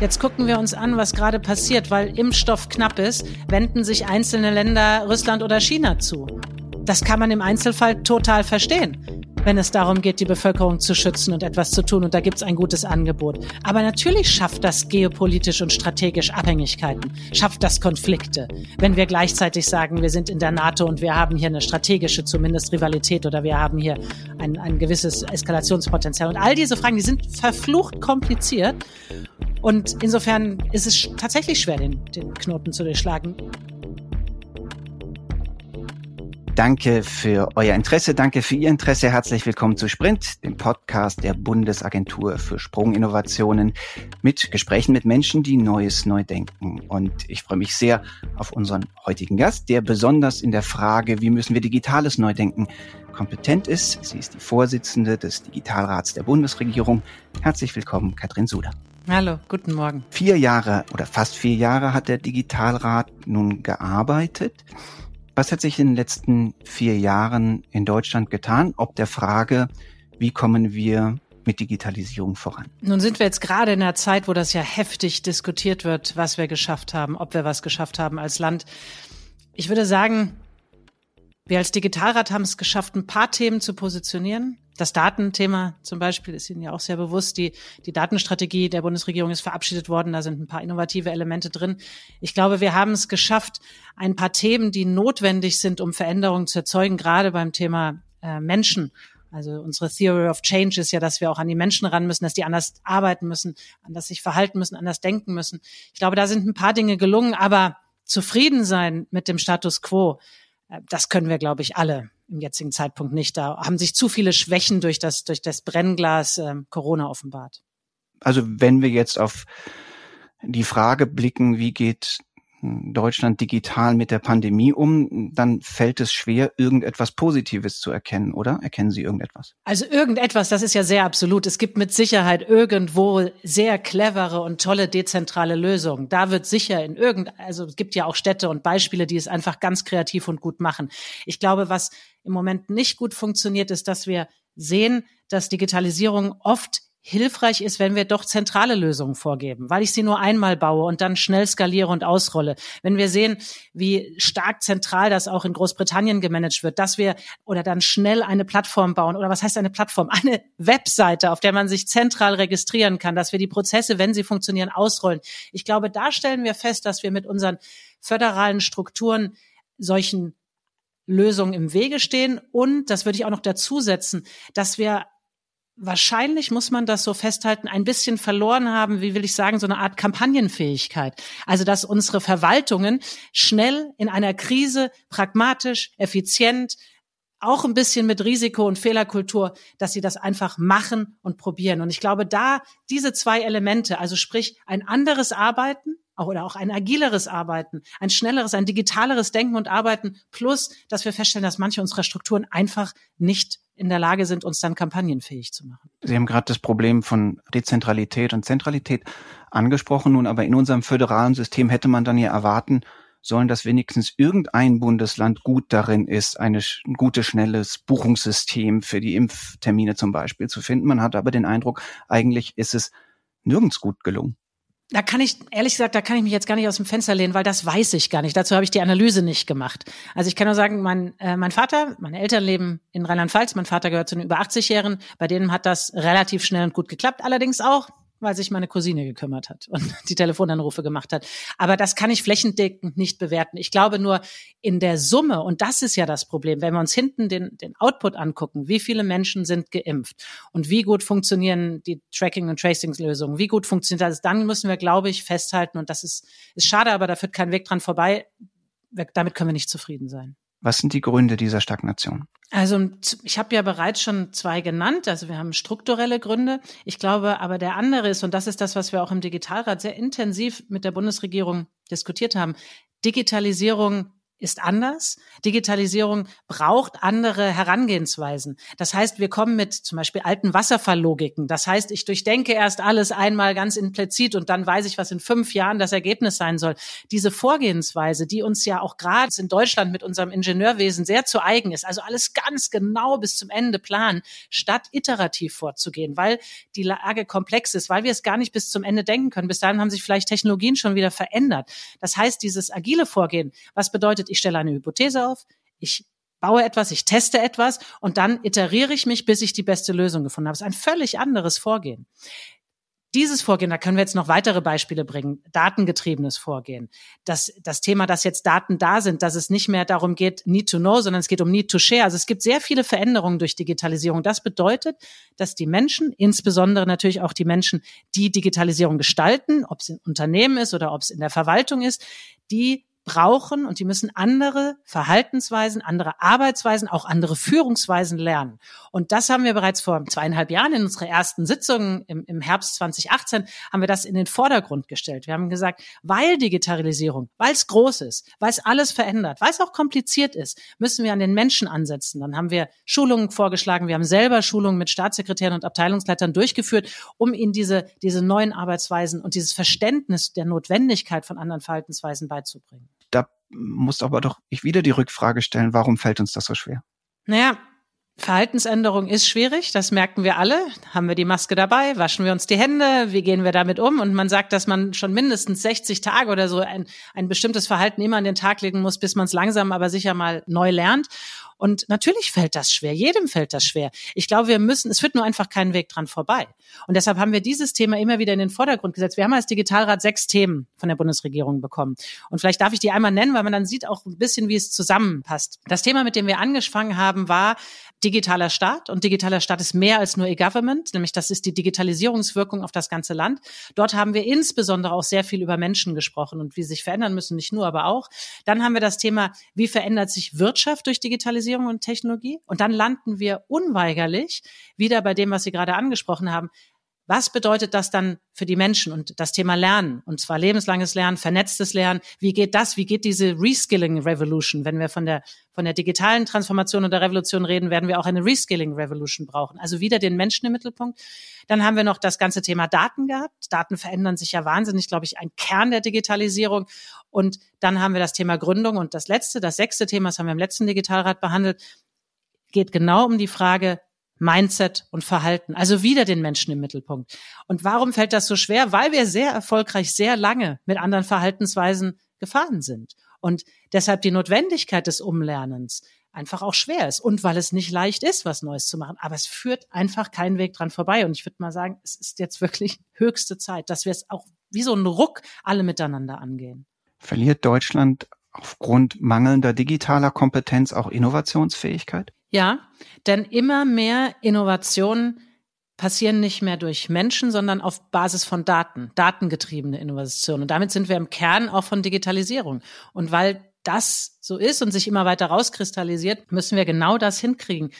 Jetzt gucken wir uns an, was gerade passiert, weil Impfstoff knapp ist, wenden sich einzelne Länder Russland oder China zu. Das kann man im Einzelfall total verstehen wenn es darum geht, die Bevölkerung zu schützen und etwas zu tun. Und da gibt es ein gutes Angebot. Aber natürlich schafft das geopolitisch und strategisch Abhängigkeiten, schafft das Konflikte. Wenn wir gleichzeitig sagen, wir sind in der NATO und wir haben hier eine strategische zumindest Rivalität oder wir haben hier ein, ein gewisses Eskalationspotenzial. Und all diese Fragen, die sind verflucht kompliziert. Und insofern ist es tatsächlich schwer, den, den Knoten zu durchschlagen. Danke für euer Interesse, danke für Ihr Interesse. Herzlich willkommen zu Sprint, dem Podcast der Bundesagentur für Sprunginnovationen mit Gesprächen mit Menschen, die Neues neu denken. Und ich freue mich sehr auf unseren heutigen Gast, der besonders in der Frage, wie müssen wir Digitales neu denken, kompetent ist. Sie ist die Vorsitzende des Digitalrats der Bundesregierung. Herzlich willkommen, Katrin Suder. Hallo, guten Morgen. Vier Jahre oder fast vier Jahre hat der Digitalrat nun gearbeitet. Was hat sich in den letzten vier Jahren in Deutschland getan? Ob der Frage, wie kommen wir mit Digitalisierung voran? Nun sind wir jetzt gerade in einer Zeit, wo das ja heftig diskutiert wird, was wir geschafft haben, ob wir was geschafft haben als Land. Ich würde sagen, wir als Digitalrat haben es geschafft, ein paar Themen zu positionieren. Das Datenthema zum Beispiel ist Ihnen ja auch sehr bewusst. Die, die Datenstrategie der Bundesregierung ist verabschiedet worden. Da sind ein paar innovative Elemente drin. Ich glaube, wir haben es geschafft, ein paar Themen, die notwendig sind, um Veränderungen zu erzeugen, gerade beim Thema äh, Menschen. Also unsere Theory of Change ist ja, dass wir auch an die Menschen ran müssen, dass die anders arbeiten müssen, anders sich verhalten müssen, anders denken müssen. Ich glaube, da sind ein paar Dinge gelungen, aber zufrieden sein mit dem Status quo, das können wir, glaube ich, alle im jetzigen Zeitpunkt nicht. Da haben sich zu viele Schwächen durch das, durch das Brennglas äh, Corona offenbart. Also wenn wir jetzt auf die Frage blicken, wie geht Deutschland digital mit der Pandemie um, dann fällt es schwer, irgendetwas Positives zu erkennen, oder? Erkennen Sie irgendetwas? Also irgendetwas, das ist ja sehr absolut. Es gibt mit Sicherheit irgendwo sehr clevere und tolle dezentrale Lösungen. Da wird sicher in irgend, also es gibt ja auch Städte und Beispiele, die es einfach ganz kreativ und gut machen. Ich glaube, was im Moment nicht gut funktioniert, ist, dass wir sehen, dass Digitalisierung oft hilfreich ist, wenn wir doch zentrale Lösungen vorgeben, weil ich sie nur einmal baue und dann schnell skaliere und ausrolle. Wenn wir sehen, wie stark zentral das auch in Großbritannien gemanagt wird, dass wir oder dann schnell eine Plattform bauen oder was heißt eine Plattform? Eine Webseite, auf der man sich zentral registrieren kann, dass wir die Prozesse, wenn sie funktionieren, ausrollen. Ich glaube, da stellen wir fest, dass wir mit unseren föderalen Strukturen solchen Lösungen im Wege stehen und, das würde ich auch noch dazu setzen, dass wir wahrscheinlich muss man das so festhalten, ein bisschen verloren haben, wie will ich sagen, so eine Art Kampagnenfähigkeit. Also, dass unsere Verwaltungen schnell in einer Krise pragmatisch, effizient, auch ein bisschen mit Risiko und Fehlerkultur, dass sie das einfach machen und probieren. Und ich glaube, da diese zwei Elemente, also sprich ein anderes Arbeiten oder auch ein agileres Arbeiten, ein schnelleres, ein digitaleres Denken und Arbeiten, plus, dass wir feststellen, dass manche unserer Strukturen einfach nicht in der Lage sind, uns dann kampagnenfähig zu machen. Sie haben gerade das Problem von Dezentralität und Zentralität angesprochen. Nun aber in unserem föderalen System hätte man dann ja erwarten sollen, dass wenigstens irgendein Bundesland gut darin ist, eine, ein gutes, schnelles Buchungssystem für die Impftermine zum Beispiel zu finden. Man hat aber den Eindruck, eigentlich ist es nirgends gut gelungen. Da kann ich, ehrlich gesagt, da kann ich mich jetzt gar nicht aus dem Fenster lehnen, weil das weiß ich gar nicht. Dazu habe ich die Analyse nicht gemacht. Also ich kann nur sagen, mein, äh, mein Vater, meine Eltern leben in Rheinland-Pfalz, mein Vater gehört zu den über 80-Jährigen, bei denen hat das relativ schnell und gut geklappt. Allerdings auch weil sich meine Cousine gekümmert hat und die Telefonanrufe gemacht hat. Aber das kann ich flächendeckend nicht bewerten. Ich glaube nur in der Summe, und das ist ja das Problem, wenn wir uns hinten den, den Output angucken, wie viele Menschen sind geimpft und wie gut funktionieren die Tracking- und Tracing-Lösungen, wie gut funktioniert das, dann müssen wir, glaube ich, festhalten, und das ist, ist schade, aber da führt kein Weg dran vorbei, damit können wir nicht zufrieden sein. Was sind die Gründe dieser Stagnation? Also ich habe ja bereits schon zwei genannt. Also wir haben strukturelle Gründe. Ich glaube aber der andere ist, und das ist das, was wir auch im Digitalrat sehr intensiv mit der Bundesregierung diskutiert haben, Digitalisierung ist anders. Digitalisierung braucht andere Herangehensweisen. Das heißt, wir kommen mit zum Beispiel alten Wasserfalllogiken. Das heißt, ich durchdenke erst alles einmal ganz implizit und dann weiß ich, was in fünf Jahren das Ergebnis sein soll. Diese Vorgehensweise, die uns ja auch gerade in Deutschland mit unserem Ingenieurwesen sehr zu eigen ist, also alles ganz genau bis zum Ende planen, statt iterativ vorzugehen, weil die Lage komplex ist, weil wir es gar nicht bis zum Ende denken können. Bis dahin haben sich vielleicht Technologien schon wieder verändert. Das heißt, dieses agile Vorgehen, was bedeutet bedeutet, ich stelle eine Hypothese auf, ich baue etwas, ich teste etwas und dann iteriere ich mich, bis ich die beste Lösung gefunden habe. Das ist ein völlig anderes Vorgehen. Dieses Vorgehen, da können wir jetzt noch weitere Beispiele bringen, datengetriebenes Vorgehen. Das, das Thema, dass jetzt Daten da sind, dass es nicht mehr darum geht, need to know, sondern es geht um need to share. Also es gibt sehr viele Veränderungen durch Digitalisierung. Das bedeutet, dass die Menschen, insbesondere natürlich auch die Menschen, die Digitalisierung gestalten, ob es in Unternehmen ist oder ob es in der Verwaltung ist, die brauchen und die müssen andere Verhaltensweisen, andere Arbeitsweisen, auch andere Führungsweisen lernen. Und das haben wir bereits vor zweieinhalb Jahren in unserer ersten Sitzung im, im Herbst 2018 haben wir das in den Vordergrund gestellt. Wir haben gesagt, weil Digitalisierung, weil es groß ist, weil es alles verändert, weil es auch kompliziert ist, müssen wir an den Menschen ansetzen. Dann haben wir Schulungen vorgeschlagen. Wir haben selber Schulungen mit Staatssekretären und Abteilungsleitern durchgeführt, um ihnen diese, diese neuen Arbeitsweisen und dieses Verständnis der Notwendigkeit von anderen Verhaltensweisen beizubringen da muss aber doch ich wieder die Rückfrage stellen, warum fällt uns das so schwer? Naja, Verhaltensänderung ist schwierig, das merken wir alle. Haben wir die Maske dabei, waschen wir uns die Hände, wie gehen wir damit um? Und man sagt, dass man schon mindestens 60 Tage oder so ein, ein bestimmtes Verhalten immer an den Tag legen muss, bis man es langsam aber sicher mal neu lernt. Und natürlich fällt das schwer, jedem fällt das schwer. Ich glaube, wir müssen, es führt nur einfach keinen Weg dran vorbei. Und deshalb haben wir dieses Thema immer wieder in den Vordergrund gesetzt. Wir haben als Digitalrat sechs Themen von der Bundesregierung bekommen. Und vielleicht darf ich die einmal nennen, weil man dann sieht auch ein bisschen, wie es zusammenpasst. Das Thema, mit dem wir angefangen haben, war digitaler Staat. Und digitaler Staat ist mehr als nur E-Government, nämlich das ist die Digitalisierungswirkung auf das ganze Land. Dort haben wir insbesondere auch sehr viel über Menschen gesprochen und wie sie sich verändern müssen, nicht nur, aber auch. Dann haben wir das Thema, wie verändert sich Wirtschaft durch Digitalisierung? Und Technologie. Und dann landen wir unweigerlich wieder bei dem, was Sie gerade angesprochen haben. Was bedeutet das dann für die Menschen und das Thema Lernen? Und zwar lebenslanges Lernen, vernetztes Lernen. Wie geht das? Wie geht diese Reskilling Revolution? Wenn wir von der, von der digitalen Transformation und der Revolution reden, werden wir auch eine Reskilling Revolution brauchen. Also wieder den Menschen im Mittelpunkt. Dann haben wir noch das ganze Thema Daten gehabt. Daten verändern sich ja wahnsinnig, glaube ich, ein Kern der Digitalisierung. Und dann haben wir das Thema Gründung. Und das letzte, das sechste Thema, das haben wir im letzten Digitalrat behandelt, geht genau um die Frage, Mindset und Verhalten. Also wieder den Menschen im Mittelpunkt. Und warum fällt das so schwer? Weil wir sehr erfolgreich, sehr lange mit anderen Verhaltensweisen gefahren sind. Und deshalb die Notwendigkeit des Umlernens einfach auch schwer ist. Und weil es nicht leicht ist, was Neues zu machen. Aber es führt einfach keinen Weg dran vorbei. Und ich würde mal sagen, es ist jetzt wirklich höchste Zeit, dass wir es auch wie so ein Ruck alle miteinander angehen. Verliert Deutschland aufgrund mangelnder digitaler Kompetenz auch Innovationsfähigkeit? Ja, denn immer mehr Innovationen passieren nicht mehr durch Menschen, sondern auf Basis von Daten, datengetriebene Innovationen. Und damit sind wir im Kern auch von Digitalisierung. Und weil das so ist und sich immer weiter rauskristallisiert, müssen wir genau das hinkriegen.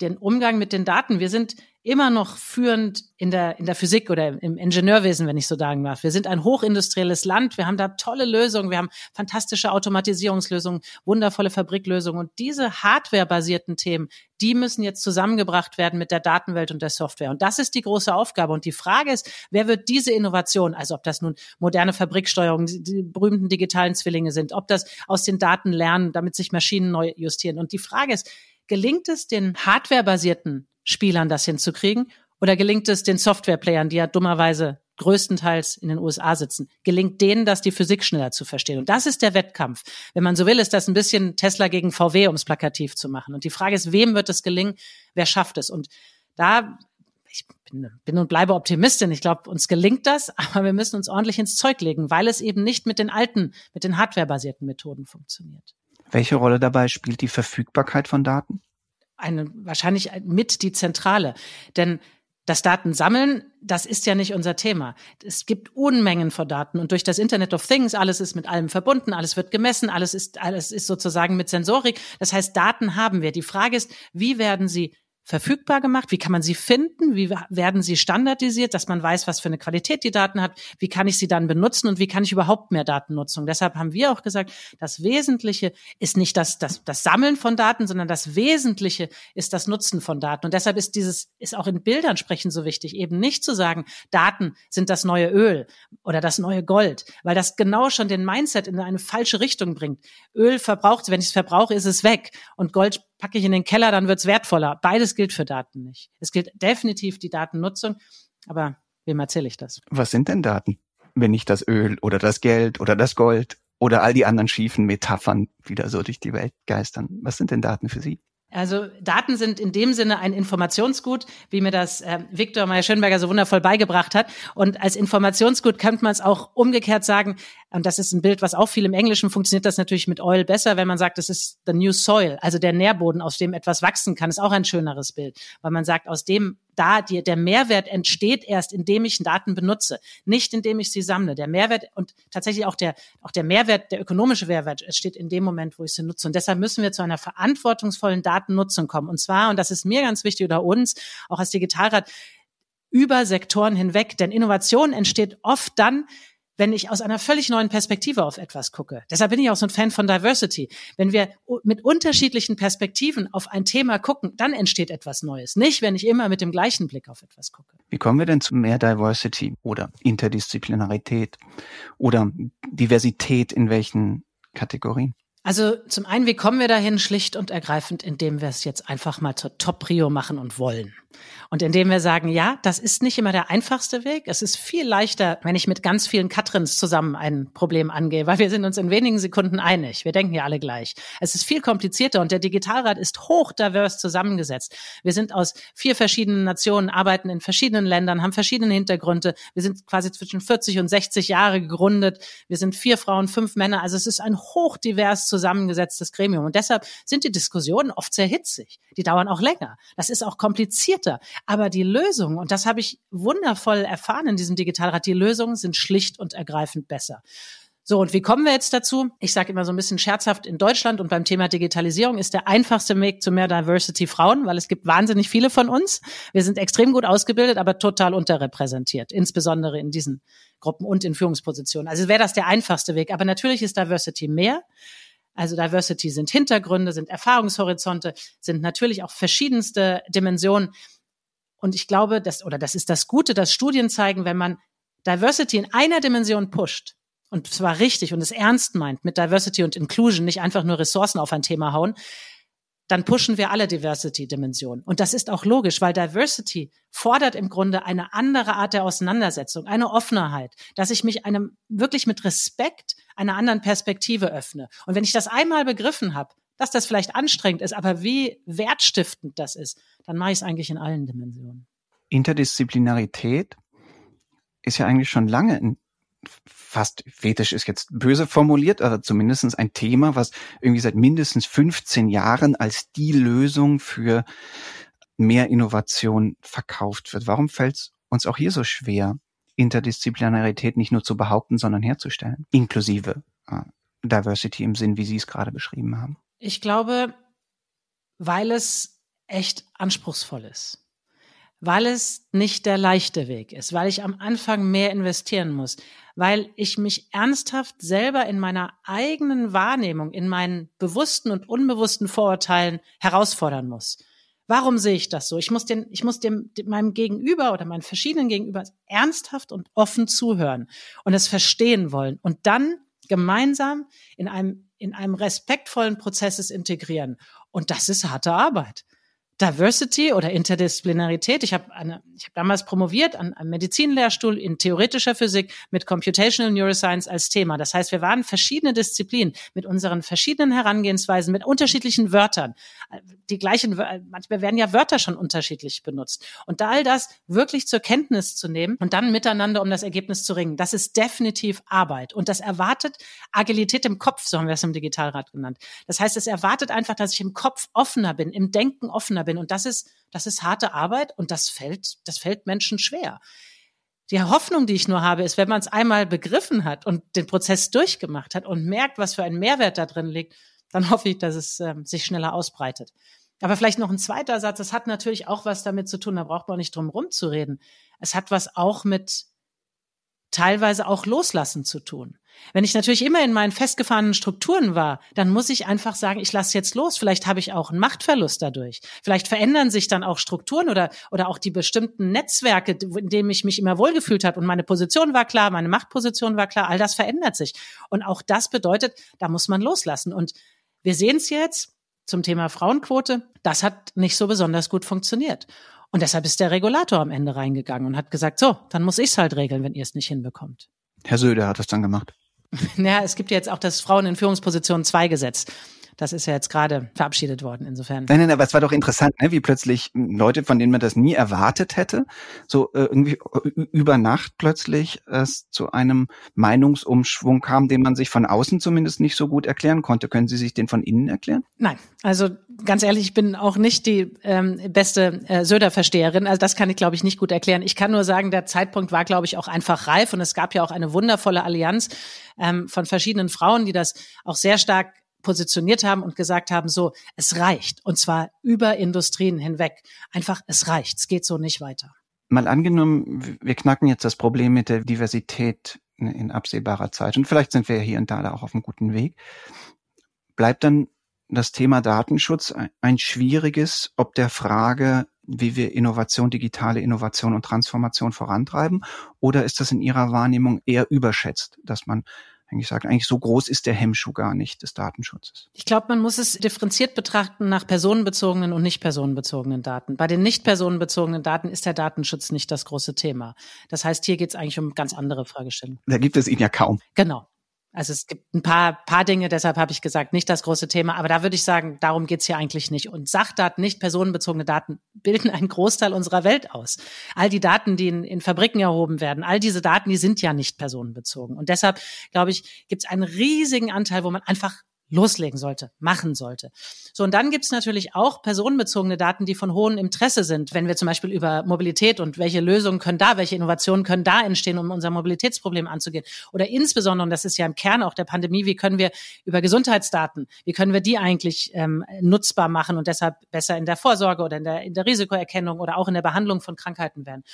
Den Umgang mit den Daten. Wir sind immer noch führend in der, in der Physik oder im Ingenieurwesen, wenn ich so sagen darf. Wir sind ein hochindustrielles Land. Wir haben da tolle Lösungen. Wir haben fantastische Automatisierungslösungen, wundervolle Fabriklösungen. Und diese hardwarebasierten Themen, die müssen jetzt zusammengebracht werden mit der Datenwelt und der Software. Und das ist die große Aufgabe. Und die Frage ist, wer wird diese Innovation, also ob das nun moderne Fabriksteuerung, die berühmten digitalen Zwillinge sind, ob das aus den Daten lernen, damit sich Maschinen neu justieren. Und die Frage ist, gelingt es den hardwarebasierten Spielern das hinzukriegen? Oder gelingt es den Softwareplayern, die ja dummerweise größtenteils in den USA sitzen, gelingt denen, das die Physik schneller zu verstehen. Und das ist der Wettkampf. Wenn man so will, ist das ein bisschen Tesla gegen VW, um es plakativ zu machen. Und die Frage ist, wem wird es gelingen? Wer schafft es? Und da, ich bin, bin und bleibe Optimistin. Ich glaube, uns gelingt das, aber wir müssen uns ordentlich ins Zeug legen, weil es eben nicht mit den alten, mit den hardwarebasierten Methoden funktioniert. Welche Rolle dabei spielt die Verfügbarkeit von Daten? Eine, wahrscheinlich mit die Zentrale. Denn das Datensammeln, das ist ja nicht unser Thema. Es gibt Unmengen von Daten und durch das Internet of Things, alles ist mit allem verbunden, alles wird gemessen, alles ist, alles ist sozusagen mit Sensorik. Das heißt, Daten haben wir. Die Frage ist, wie werden sie verfügbar gemacht? Wie kann man sie finden? Wie werden sie standardisiert, dass man weiß, was für eine Qualität die Daten hat? Wie kann ich sie dann benutzen und wie kann ich überhaupt mehr Datennutzung? Deshalb haben wir auch gesagt, das Wesentliche ist nicht das, das, das Sammeln von Daten, sondern das Wesentliche ist das Nutzen von Daten. Und deshalb ist dieses, ist auch in Bildern sprechen so wichtig, eben nicht zu sagen, Daten sind das neue Öl oder das neue Gold, weil das genau schon den Mindset in eine falsche Richtung bringt. Öl verbraucht, wenn ich es verbrauche, ist es weg und Gold packe ich in den Keller, dann wird's wertvoller. Beides gilt für Daten nicht. Es gilt definitiv die Datennutzung, aber wem erzähle ich das? Was sind denn Daten, wenn nicht das Öl oder das Geld oder das Gold oder all die anderen schiefen Metaphern wieder so durch die Welt geistern? Was sind denn Daten für Sie? Also Daten sind in dem Sinne ein Informationsgut, wie mir das äh, Viktor Meyer-Schönberger so wundervoll beigebracht hat. Und als Informationsgut könnte man es auch umgekehrt sagen, und das ist ein Bild, was auch viel im Englischen funktioniert, das natürlich mit Oil besser, wenn man sagt, das ist the new soil, also der Nährboden, aus dem etwas wachsen kann, ist auch ein schöneres Bild, weil man sagt, aus dem da die, der Mehrwert entsteht erst, indem ich Daten benutze, nicht indem ich sie sammle. Der Mehrwert und tatsächlich auch der, auch der Mehrwert, der ökonomische Mehrwert entsteht in dem Moment, wo ich sie nutze. Und deshalb müssen wir zu einer verantwortungsvollen Datennutzung kommen. Und zwar, und das ist mir ganz wichtig oder uns, auch als Digitalrat, über Sektoren hinweg. Denn Innovation entsteht oft dann, wenn ich aus einer völlig neuen Perspektive auf etwas gucke. Deshalb bin ich auch so ein Fan von Diversity. Wenn wir mit unterschiedlichen Perspektiven auf ein Thema gucken, dann entsteht etwas Neues. Nicht, wenn ich immer mit dem gleichen Blick auf etwas gucke. Wie kommen wir denn zu mehr Diversity oder Interdisziplinarität oder Diversität in welchen Kategorien? Also zum einen, wie kommen wir dahin? Schlicht und ergreifend, indem wir es jetzt einfach mal zur Top-Prio machen und wollen. Und indem wir sagen, ja, das ist nicht immer der einfachste Weg. Es ist viel leichter, wenn ich mit ganz vielen Katrins zusammen ein Problem angehe, weil wir sind uns in wenigen Sekunden einig. Wir denken ja alle gleich. Es ist viel komplizierter und der Digitalrat ist hochdivers zusammengesetzt. Wir sind aus vier verschiedenen Nationen, arbeiten in verschiedenen Ländern, haben verschiedene Hintergründe. Wir sind quasi zwischen 40 und 60 Jahre gegründet. Wir sind vier Frauen, fünf Männer. Also es ist ein hochdivers zusammengesetztes Gremium. Und deshalb sind die Diskussionen oft sehr hitzig. Die dauern auch länger. Das ist auch komplizierter. Aber die Lösungen, und das habe ich wundervoll erfahren in diesem Digitalrat, die Lösungen sind schlicht und ergreifend besser. So, und wie kommen wir jetzt dazu? Ich sage immer so ein bisschen scherzhaft, in Deutschland und beim Thema Digitalisierung ist der einfachste Weg zu mehr Diversity Frauen, weil es gibt wahnsinnig viele von uns. Wir sind extrem gut ausgebildet, aber total unterrepräsentiert, insbesondere in diesen Gruppen und in Führungspositionen. Also wäre das der einfachste Weg. Aber natürlich ist Diversity mehr. Also Diversity sind Hintergründe, sind Erfahrungshorizonte, sind natürlich auch verschiedenste Dimensionen. Und ich glaube, dass, oder das ist das Gute, dass Studien zeigen, wenn man Diversity in einer Dimension pusht, und zwar richtig und es ernst meint mit Diversity und Inclusion, nicht einfach nur Ressourcen auf ein Thema hauen, dann pushen wir alle Diversity-Dimensionen. Und das ist auch logisch, weil Diversity fordert im Grunde eine andere Art der Auseinandersetzung, eine Offenheit, dass ich mich einem wirklich mit Respekt einer anderen Perspektive öffne. Und wenn ich das einmal begriffen habe, dass das vielleicht anstrengend ist, aber wie wertstiftend das ist, dann mache ich es eigentlich in allen Dimensionen. Interdisziplinarität ist ja eigentlich schon lange ein fast fetisch ist jetzt böse formuliert, aber zumindestens ein Thema, was irgendwie seit mindestens 15 Jahren als die Lösung für mehr Innovation verkauft wird. Warum fällt es uns auch hier so schwer, Interdisziplinarität nicht nur zu behaupten, sondern herzustellen, inklusive äh, Diversity im Sinn, wie Sie es gerade beschrieben haben? Ich glaube, weil es echt anspruchsvoll ist. Weil es nicht der leichte Weg ist, weil ich am Anfang mehr investieren muss, weil ich mich ernsthaft selber in meiner eigenen Wahrnehmung, in meinen bewussten und unbewussten Vorurteilen herausfordern muss. Warum sehe ich das so? Ich muss den, ich muss dem, dem meinem Gegenüber oder meinen verschiedenen Gegenüber ernsthaft und offen zuhören und es verstehen wollen und dann gemeinsam in einem, in einem respektvollen Prozesses integrieren. Und das ist harte Arbeit. Diversity oder Interdisziplinarität. Ich habe ich hab damals promoviert an einem Medizinlehrstuhl in theoretischer Physik mit Computational Neuroscience als Thema. Das heißt, wir waren verschiedene Disziplinen mit unseren verschiedenen Herangehensweisen, mit unterschiedlichen Wörtern. Die gleichen, manchmal werden ja Wörter schon unterschiedlich benutzt. Und da all das wirklich zur Kenntnis zu nehmen und dann miteinander um das Ergebnis zu ringen, das ist definitiv Arbeit. Und das erwartet Agilität im Kopf, so haben wir es im Digitalrat genannt. Das heißt, es erwartet einfach, dass ich im Kopf offener bin, im Denken offener bin bin. Und das ist, das ist harte Arbeit und das fällt, das fällt Menschen schwer. Die Hoffnung, die ich nur habe, ist, wenn man es einmal begriffen hat und den Prozess durchgemacht hat und merkt, was für ein Mehrwert da drin liegt, dann hoffe ich, dass es ähm, sich schneller ausbreitet. Aber vielleicht noch ein zweiter Satz. Das hat natürlich auch was damit zu tun, da braucht man nicht drum rumzureden. Es hat was auch mit teilweise auch Loslassen zu tun. Wenn ich natürlich immer in meinen festgefahrenen Strukturen war, dann muss ich einfach sagen, ich lasse jetzt los. Vielleicht habe ich auch einen Machtverlust dadurch. Vielleicht verändern sich dann auch Strukturen oder, oder auch die bestimmten Netzwerke, in denen ich mich immer wohlgefühlt habe. Und meine Position war klar, meine Machtposition war klar. All das verändert sich. Und auch das bedeutet, da muss man loslassen. Und wir sehen es jetzt zum Thema Frauenquote. Das hat nicht so besonders gut funktioniert. Und deshalb ist der Regulator am Ende reingegangen und hat gesagt, so, dann muss ich es halt regeln, wenn ihr es nicht hinbekommt. Herr Söder hat das dann gemacht. Ja, es gibt jetzt auch das Frauen in Führungspositionen 2 Gesetz. Das ist ja jetzt gerade verabschiedet worden, insofern. Nein, nein, aber es war doch interessant, ne? wie plötzlich Leute, von denen man das nie erwartet hätte, so äh, irgendwie über Nacht plötzlich es zu einem Meinungsumschwung kam, den man sich von außen zumindest nicht so gut erklären konnte. Können Sie sich den von innen erklären? Nein, also ganz ehrlich, ich bin auch nicht die ähm, beste äh, Söder-Versteherin. Also das kann ich, glaube ich, nicht gut erklären. Ich kann nur sagen, der Zeitpunkt war, glaube ich, auch einfach reif und es gab ja auch eine wundervolle Allianz ähm, von verschiedenen Frauen, die das auch sehr stark positioniert haben und gesagt haben, so, es reicht. Und zwar über Industrien hinweg. Einfach, es reicht. Es geht so nicht weiter. Mal angenommen, wir knacken jetzt das Problem mit der Diversität in absehbarer Zeit. Und vielleicht sind wir hier und da auch auf einem guten Weg. Bleibt dann das Thema Datenschutz ein schwieriges, ob der Frage, wie wir Innovation, digitale Innovation und Transformation vorantreiben? Oder ist das in Ihrer Wahrnehmung eher überschätzt, dass man eigentlich sagen, eigentlich so groß ist der Hemmschuh gar nicht des Datenschutzes. Ich glaube, man muss es differenziert betrachten nach personenbezogenen und nicht personenbezogenen Daten. Bei den nicht personenbezogenen Daten ist der Datenschutz nicht das große Thema. Das heißt, hier geht es eigentlich um ganz andere Fragestellungen. Da gibt es ihn ja kaum. Genau. Also es gibt ein paar, paar Dinge, deshalb habe ich gesagt, nicht das große Thema, aber da würde ich sagen, darum geht's hier eigentlich nicht. Und Sachdaten, nicht personenbezogene Daten, bilden einen Großteil unserer Welt aus. All die Daten, die in, in Fabriken erhoben werden, all diese Daten, die sind ja nicht personenbezogen. Und deshalb, glaube ich, gibt es einen riesigen Anteil, wo man einfach loslegen sollte, machen sollte. So, und dann gibt's natürlich auch personenbezogene Daten, die von hohem Interesse sind. Wenn wir zum Beispiel über Mobilität und welche Lösungen können da, welche Innovationen können da entstehen, um unser Mobilitätsproblem anzugehen. Oder insbesondere, und das ist ja im Kern auch der Pandemie, wie können wir über Gesundheitsdaten, wie können wir die eigentlich ähm, nutzbar machen und deshalb besser in der Vorsorge oder in der, in der Risikoerkennung oder auch in der Behandlung von Krankheiten werden.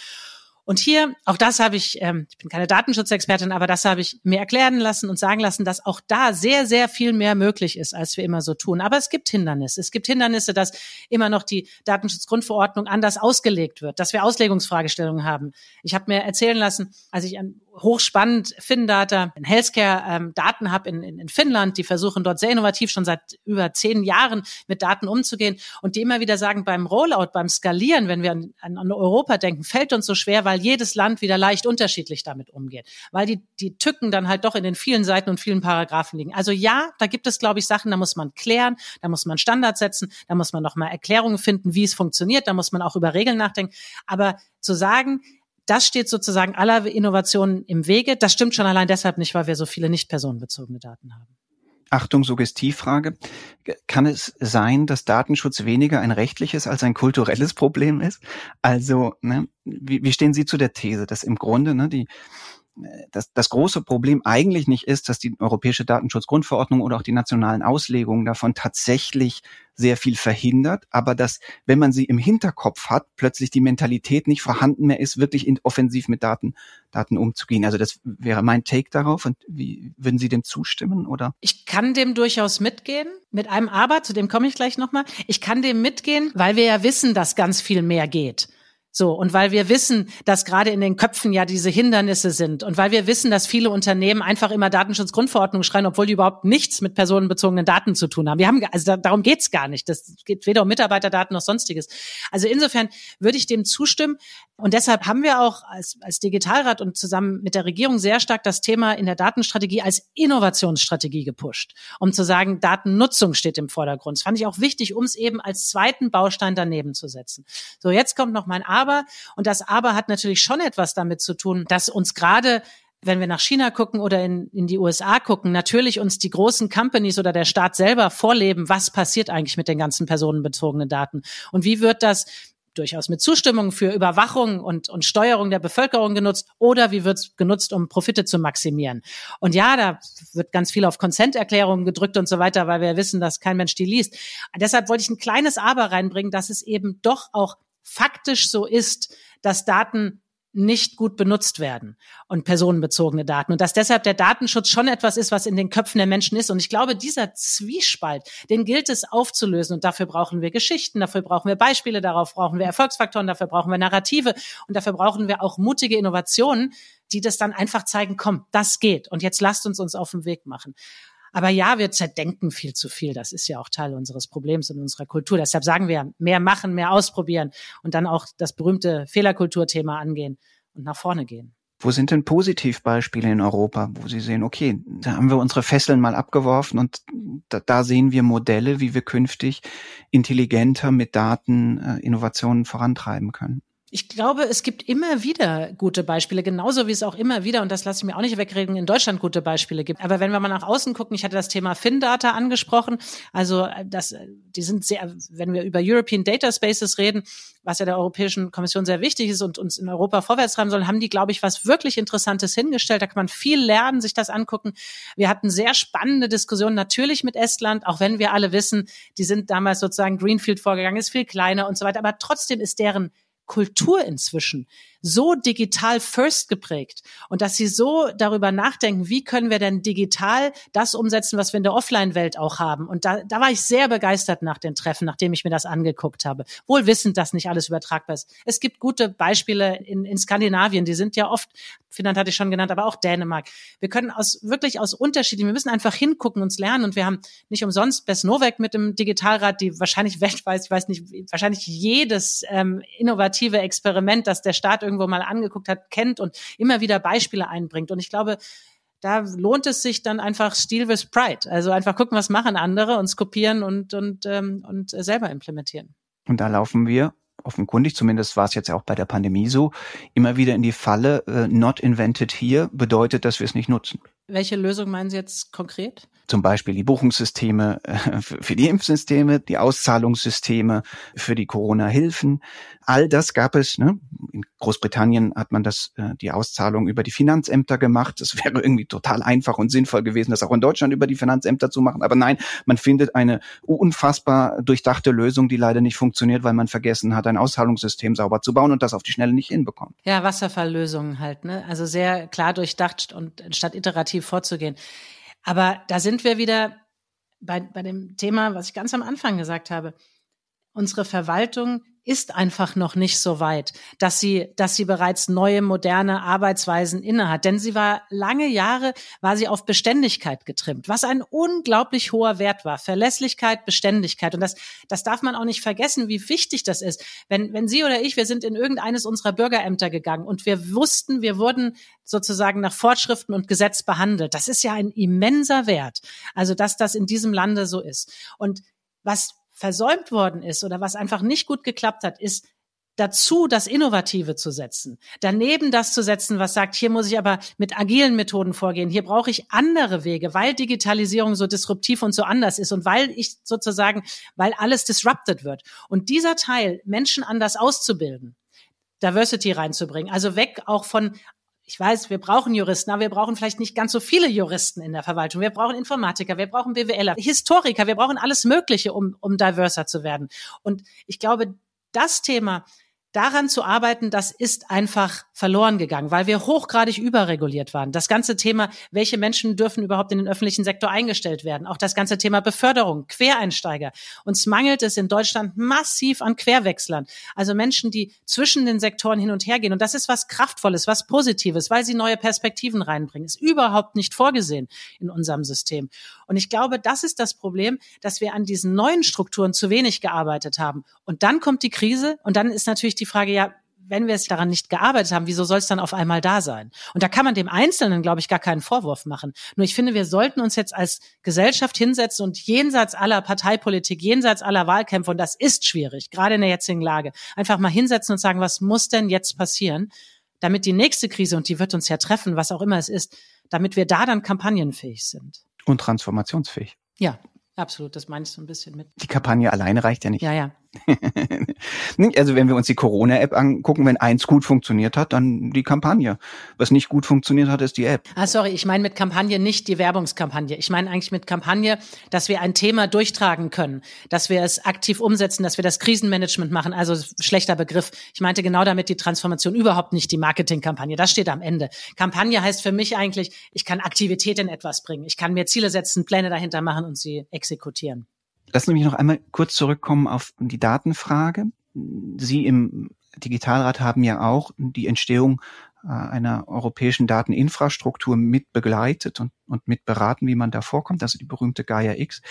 Und hier, auch das habe ich, ähm, ich bin keine Datenschutzexpertin, aber das habe ich mir erklären lassen und sagen lassen, dass auch da sehr, sehr viel mehr möglich ist, als wir immer so tun. Aber es gibt Hindernisse. Es gibt Hindernisse, dass immer noch die Datenschutzgrundverordnung anders ausgelegt wird, dass wir Auslegungsfragestellungen haben. Ich habe mir erzählen lassen, als ich an hochspannend FinData, in Healthcare ähm, in, in, in Finnland, die versuchen dort sehr innovativ schon seit über zehn Jahren mit Daten umzugehen und die immer wieder sagen, beim Rollout, beim Skalieren, wenn wir an, an Europa denken, fällt uns so schwer, weil jedes Land wieder leicht unterschiedlich damit umgeht, weil die, die Tücken dann halt doch in den vielen Seiten und vielen Paragraphen liegen. Also ja, da gibt es, glaube ich, Sachen, da muss man klären, da muss man Standards setzen, da muss man nochmal Erklärungen finden, wie es funktioniert, da muss man auch über Regeln nachdenken. Aber zu sagen, das steht sozusagen aller Innovationen im Wege. Das stimmt schon allein deshalb nicht, weil wir so viele nicht personenbezogene Daten haben. Achtung, Suggestivfrage. Kann es sein, dass Datenschutz weniger ein rechtliches als ein kulturelles Problem ist? Also, ne, wie, wie stehen Sie zu der These, dass im Grunde ne, die dass das große Problem eigentlich nicht ist, dass die europäische Datenschutzgrundverordnung oder auch die nationalen Auslegungen davon tatsächlich sehr viel verhindert, aber dass, wenn man sie im Hinterkopf hat, plötzlich die Mentalität nicht vorhanden mehr ist, wirklich offensiv mit Daten, Daten umzugehen. Also das wäre mein Take darauf. Und wie würden Sie dem zustimmen oder? Ich kann dem durchaus mitgehen. Mit einem Aber, zu dem komme ich gleich nochmal. Ich kann dem mitgehen, weil wir ja wissen, dass ganz viel mehr geht. So, und weil wir wissen, dass gerade in den Köpfen ja diese Hindernisse sind und weil wir wissen, dass viele Unternehmen einfach immer Datenschutzgrundverordnung schreien, obwohl die überhaupt nichts mit personenbezogenen Daten zu tun haben. Wir haben, also da, darum geht's gar nicht. Das geht weder um Mitarbeiterdaten noch sonstiges. Also insofern würde ich dem zustimmen. Und deshalb haben wir auch als, als Digitalrat und zusammen mit der Regierung sehr stark das Thema in der Datenstrategie als Innovationsstrategie gepusht, um zu sagen, Datennutzung steht im Vordergrund. Das fand ich auch wichtig, um es eben als zweiten Baustein daneben zu setzen. So, jetzt kommt noch mein Aber. Und das Aber hat natürlich schon etwas damit zu tun, dass uns gerade wenn wir nach China gucken oder in, in die USA gucken, natürlich uns die großen Companies oder der Staat selber vorleben, was passiert eigentlich mit den ganzen personenbezogenen Daten und wie wird das durchaus mit Zustimmung für Überwachung und, und Steuerung der Bevölkerung genutzt oder wie wird es genutzt, um Profite zu maximieren. Und ja, da wird ganz viel auf Konsenterklärungen gedrückt und so weiter, weil wir wissen, dass kein Mensch die liest. Deshalb wollte ich ein kleines Aber reinbringen, dass es eben doch auch faktisch so ist, dass Daten nicht gut benutzt werden und personenbezogene Daten. Und dass deshalb der Datenschutz schon etwas ist, was in den Köpfen der Menschen ist. Und ich glaube, dieser Zwiespalt, den gilt es aufzulösen. Und dafür brauchen wir Geschichten, dafür brauchen wir Beispiele, darauf brauchen wir Erfolgsfaktoren, dafür brauchen wir Narrative und dafür brauchen wir auch mutige Innovationen, die das dann einfach zeigen, komm, das geht. Und jetzt lasst uns uns auf den Weg machen. Aber ja, wir zerdenken viel zu viel. Das ist ja auch Teil unseres Problems in unserer Kultur. Deshalb sagen wir, mehr machen, mehr ausprobieren und dann auch das berühmte Fehlerkulturthema angehen und nach vorne gehen. Wo sind denn Positivbeispiele in Europa, wo Sie sehen, okay, da haben wir unsere Fesseln mal abgeworfen und da, da sehen wir Modelle, wie wir künftig intelligenter mit Daten äh, Innovationen vorantreiben können? Ich glaube, es gibt immer wieder gute Beispiele, genauso wie es auch immer wieder, und das lasse ich mir auch nicht wegreden, in Deutschland gute Beispiele gibt. Aber wenn wir mal nach außen gucken, ich hatte das Thema FinData angesprochen, also äh, das, äh, die sind sehr, wenn wir über European Data Spaces reden, was ja der Europäischen Kommission sehr wichtig ist und uns in Europa vorwärts treiben soll, haben die, glaube ich, was wirklich Interessantes hingestellt. Da kann man viel lernen, sich das angucken. Wir hatten sehr spannende Diskussionen natürlich mit Estland, auch wenn wir alle wissen, die sind damals sozusagen Greenfield vorgegangen, ist viel kleiner und so weiter. Aber trotzdem ist deren Kultur inzwischen so digital first geprägt und dass sie so darüber nachdenken, wie können wir denn digital das umsetzen, was wir in der Offline-Welt auch haben. Und da, da war ich sehr begeistert nach den Treffen, nachdem ich mir das angeguckt habe. Wohl wissend, dass nicht alles übertragbar ist. Es gibt gute Beispiele in, in Skandinavien, die sind ja oft, Finnland hatte ich schon genannt, aber auch Dänemark. Wir können aus wirklich aus Unterschieden, wir müssen einfach hingucken, uns lernen und wir haben nicht umsonst Bess Novak mit dem Digitalrat, die wahrscheinlich weltweit, ich weiß nicht, wahrscheinlich jedes ähm, innovative Experiment, das der Staat irgendwo mal angeguckt hat, kennt und immer wieder Beispiele einbringt. Und ich glaube, da lohnt es sich dann einfach Steal with Pride. Also einfach gucken, was machen andere, uns kopieren und, und, ähm, und selber implementieren. Und da laufen wir offenkundig, zumindest war es jetzt auch bei der Pandemie so, immer wieder in die Falle, äh, not invented here bedeutet, dass wir es nicht nutzen. Welche Lösung meinen Sie jetzt konkret? Zum Beispiel die Buchungssysteme äh, für die Impfsysteme, die Auszahlungssysteme für die Corona-Hilfen. All das gab es. Ne? In Großbritannien hat man das, äh, die Auszahlung über die Finanzämter gemacht. Es wäre irgendwie total einfach und sinnvoll gewesen, das auch in Deutschland über die Finanzämter zu machen. Aber nein, man findet eine unfassbar durchdachte Lösung, die leider nicht funktioniert, weil man vergessen hat, ein Auszahlungssystem sauber zu bauen und das auf die Schnelle nicht hinbekommt. Ja, Wasserfalllösungen halt. Ne? Also sehr klar durchdacht und statt iterativ vorzugehen. Aber da sind wir wieder bei, bei dem Thema, was ich ganz am Anfang gesagt habe. Unsere Verwaltung ist einfach noch nicht so weit, dass sie, dass sie bereits neue, moderne Arbeitsweisen innehat. Denn sie war lange Jahre, war sie auf Beständigkeit getrimmt, was ein unglaublich hoher Wert war. Verlässlichkeit, Beständigkeit. Und das, das darf man auch nicht vergessen, wie wichtig das ist. Wenn, wenn Sie oder ich, wir sind in irgendeines unserer Bürgerämter gegangen und wir wussten, wir wurden sozusagen nach Fortschriften und Gesetz behandelt. Das ist ja ein immenser Wert. Also, dass das in diesem Lande so ist. Und was versäumt worden ist oder was einfach nicht gut geklappt hat, ist dazu das Innovative zu setzen, daneben das zu setzen, was sagt, hier muss ich aber mit agilen Methoden vorgehen, hier brauche ich andere Wege, weil Digitalisierung so disruptiv und so anders ist und weil ich sozusagen, weil alles disrupted wird. Und dieser Teil, Menschen anders auszubilden, Diversity reinzubringen, also weg auch von ich weiß, wir brauchen Juristen, aber wir brauchen vielleicht nicht ganz so viele Juristen in der Verwaltung. Wir brauchen Informatiker, wir brauchen BWLer, Historiker, wir brauchen alles Mögliche, um, um diverser zu werden. Und ich glaube, das Thema, daran zu arbeiten, das ist einfach verloren gegangen, weil wir hochgradig überreguliert waren. Das ganze Thema, welche Menschen dürfen überhaupt in den öffentlichen Sektor eingestellt werden, auch das ganze Thema Beförderung, Quereinsteiger. Uns mangelt es in Deutschland massiv an Querwechslern, also Menschen, die zwischen den Sektoren hin und her gehen. Und das ist was Kraftvolles, was Positives, weil sie neue Perspektiven reinbringen. Ist überhaupt nicht vorgesehen in unserem System. Und ich glaube, das ist das Problem, dass wir an diesen neuen Strukturen zu wenig gearbeitet haben. Und dann kommt die Krise und dann ist natürlich die die Frage, ja, wenn wir es daran nicht gearbeitet haben, wieso soll es dann auf einmal da sein? Und da kann man dem Einzelnen, glaube ich, gar keinen Vorwurf machen. Nur ich finde, wir sollten uns jetzt als Gesellschaft hinsetzen und jenseits aller Parteipolitik, jenseits aller Wahlkämpfe, und das ist schwierig, gerade in der jetzigen Lage, einfach mal hinsetzen und sagen, was muss denn jetzt passieren, damit die nächste Krise, und die wird uns ja treffen, was auch immer es ist, damit wir da dann kampagnenfähig sind. Und transformationsfähig. Ja, absolut. Das meine ich so ein bisschen mit. Die Kampagne alleine reicht ja nicht. Ja, ja. also wenn wir uns die Corona-App angucken, wenn eins gut funktioniert hat, dann die Kampagne. Was nicht gut funktioniert hat, ist die App. Ah, sorry, ich meine mit Kampagne nicht die Werbungskampagne. Ich meine eigentlich mit Kampagne, dass wir ein Thema durchtragen können, dass wir es aktiv umsetzen, dass wir das Krisenmanagement machen. Also schlechter Begriff. Ich meinte genau damit die Transformation, überhaupt nicht die Marketingkampagne. Das steht am Ende. Kampagne heißt für mich eigentlich, ich kann Aktivität in etwas bringen. Ich kann mir Ziele setzen, Pläne dahinter machen und sie exekutieren. Lassen Sie mich noch einmal kurz zurückkommen auf die Datenfrage. Sie im Digitalrat haben ja auch die Entstehung äh, einer europäischen Dateninfrastruktur mit begleitet und, und mit beraten, wie man da vorkommt, also die berühmte Gaia X.